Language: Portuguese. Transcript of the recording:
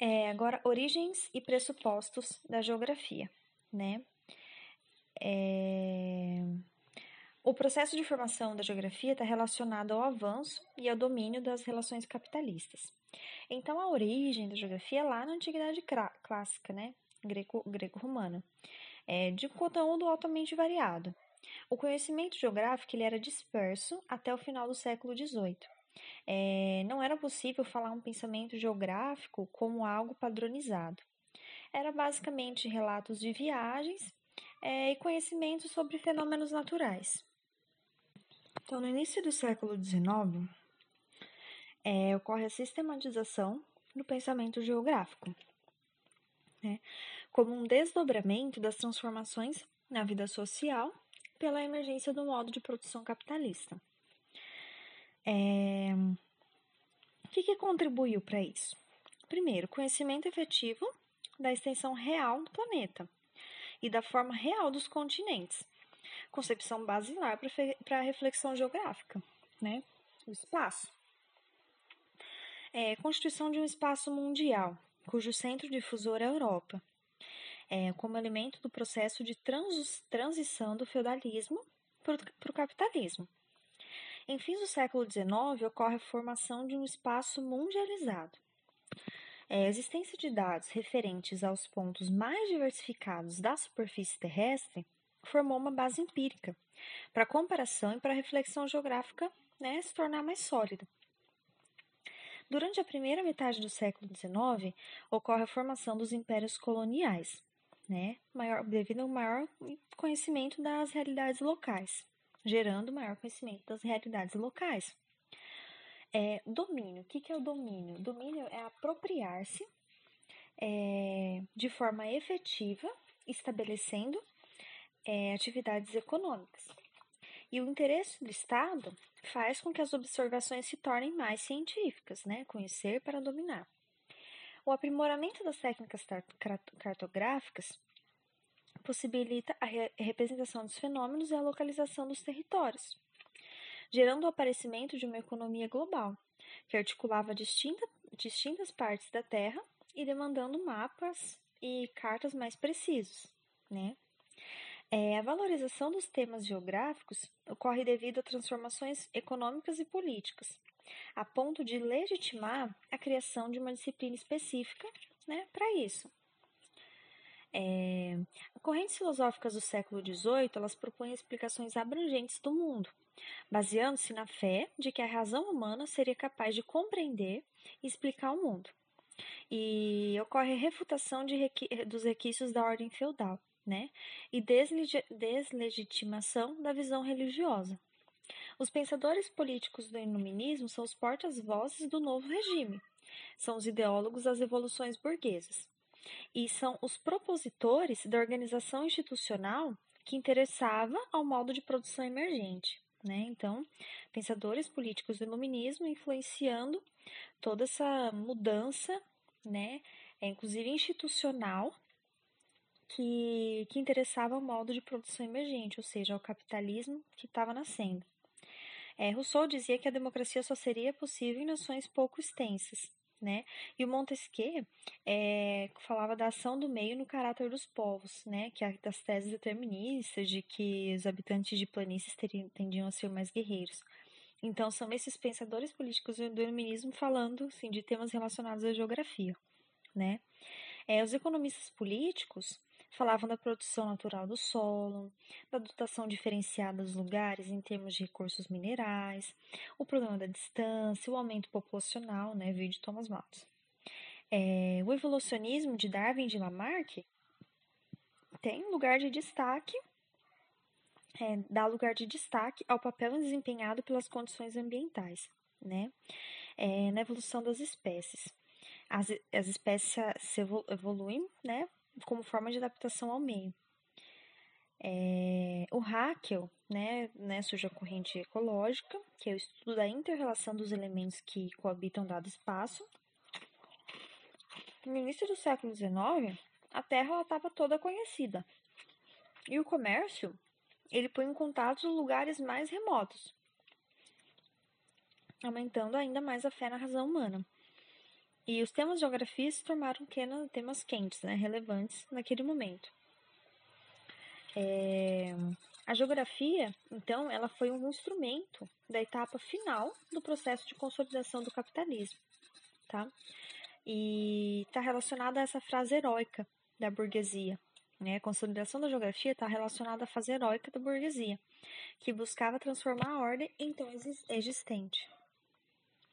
É, agora, origens e pressupostos da geografia, né? É... O processo de formação da geografia está relacionado ao avanço e ao domínio das relações capitalistas. Então, a origem da geografia é lá na Antiguidade Clássica, né? Greco-romana, é, de conteúdo altamente variado. O conhecimento geográfico ele era disperso até o final do século XVIII. É, não era possível falar um pensamento geográfico como algo padronizado. Era basicamente relatos de viagens é, e conhecimentos sobre fenômenos naturais. Então, no início do século XIX, é, ocorre a sistematização do pensamento geográfico, né, como um desdobramento das transformações na vida social pela emergência do modo de produção capitalista. É... O que, que contribuiu para isso? Primeiro, conhecimento efetivo da extensão real do planeta e da forma real dos continentes. Concepção basilar para a reflexão geográfica, né? O espaço. É, constituição de um espaço mundial, cujo centro difusor é a Europa, é, como elemento do processo de trans, transição do feudalismo para o capitalismo. Em fins do século XIX, ocorre a formação de um espaço mundializado. É, a existência de dados referentes aos pontos mais diversificados da superfície terrestre formou uma base empírica para comparação e para reflexão geográfica né, se tornar mais sólida. Durante a primeira metade do século XIX, ocorre a formação dos impérios coloniais, né, maior, devido ao maior conhecimento das realidades locais gerando maior conhecimento das realidades locais. É, domínio. O que, que é o domínio? Domínio é apropriar-se é, de forma efetiva, estabelecendo é, atividades econômicas. E o interesse do Estado faz com que as observações se tornem mais científicas, né? Conhecer para dominar. O aprimoramento das técnicas cartográficas possibilita a re representação dos fenômenos e a localização dos territórios, gerando o aparecimento de uma economia global, que articulava distinta, distintas partes da Terra e demandando mapas e cartas mais precisos. Né? É, a valorização dos temas geográficos ocorre devido a transformações econômicas e políticas, a ponto de legitimar a criação de uma disciplina específica né, para isso. É, correntes filosóficas do século XVIII elas propõem explicações abrangentes do mundo, baseando-se na fé de que a razão humana seria capaz de compreender e explicar o mundo. E ocorre a refutação de, dos requisitos da ordem feudal, né? E deslegitimação da visão religiosa. Os pensadores políticos do iluminismo são os portas-vozes do novo regime, são os ideólogos das revoluções burguesas e são os propositores da organização institucional que interessava ao modo de produção emergente. Né? Então, pensadores políticos do iluminismo influenciando toda essa mudança, né? É, inclusive institucional, que, que interessava ao modo de produção emergente, ou seja, ao capitalismo que estava nascendo. É, Rousseau dizia que a democracia só seria possível em nações pouco extensas, né? E o Montesquieu é, falava da ação do meio no caráter dos povos, né? Que é das teses deterministas de que os habitantes de planícies teriam, tendiam a ser mais guerreiros. Então, são esses pensadores políticos do iluminismo falando assim, de temas relacionados à geografia, né? É, os economistas políticos falavam da produção natural do solo, da dotação diferenciada dos lugares em termos de recursos minerais, o problema da distância, o aumento populacional, né, vídeo Thomas Malthus. É, o evolucionismo de Darwin e de Lamarck tem lugar de destaque, é, dá lugar de destaque ao papel desempenhado pelas condições ambientais, né, é, na evolução das espécies. As, as espécies se evoluem, né, como forma de adaptação ao meio. É, o Haeckel, né, né, surge a corrente ecológica, que é o estudo da inter-relação dos elementos que coabitam dado espaço. No início do século XIX, a Terra estava toda conhecida. E o comércio, ele põe em contato os lugares mais remotos, aumentando ainda mais a fé na razão humana. E os temas de geografia se tornaram temas quentes, né, relevantes naquele momento. É, a geografia, então, ela foi um instrumento da etapa final do processo de consolidação do capitalismo, tá? E está relacionada a essa frase heróica da burguesia. Né? A consolidação da geografia está relacionada à fase heróica da burguesia, que buscava transformar a ordem então existente.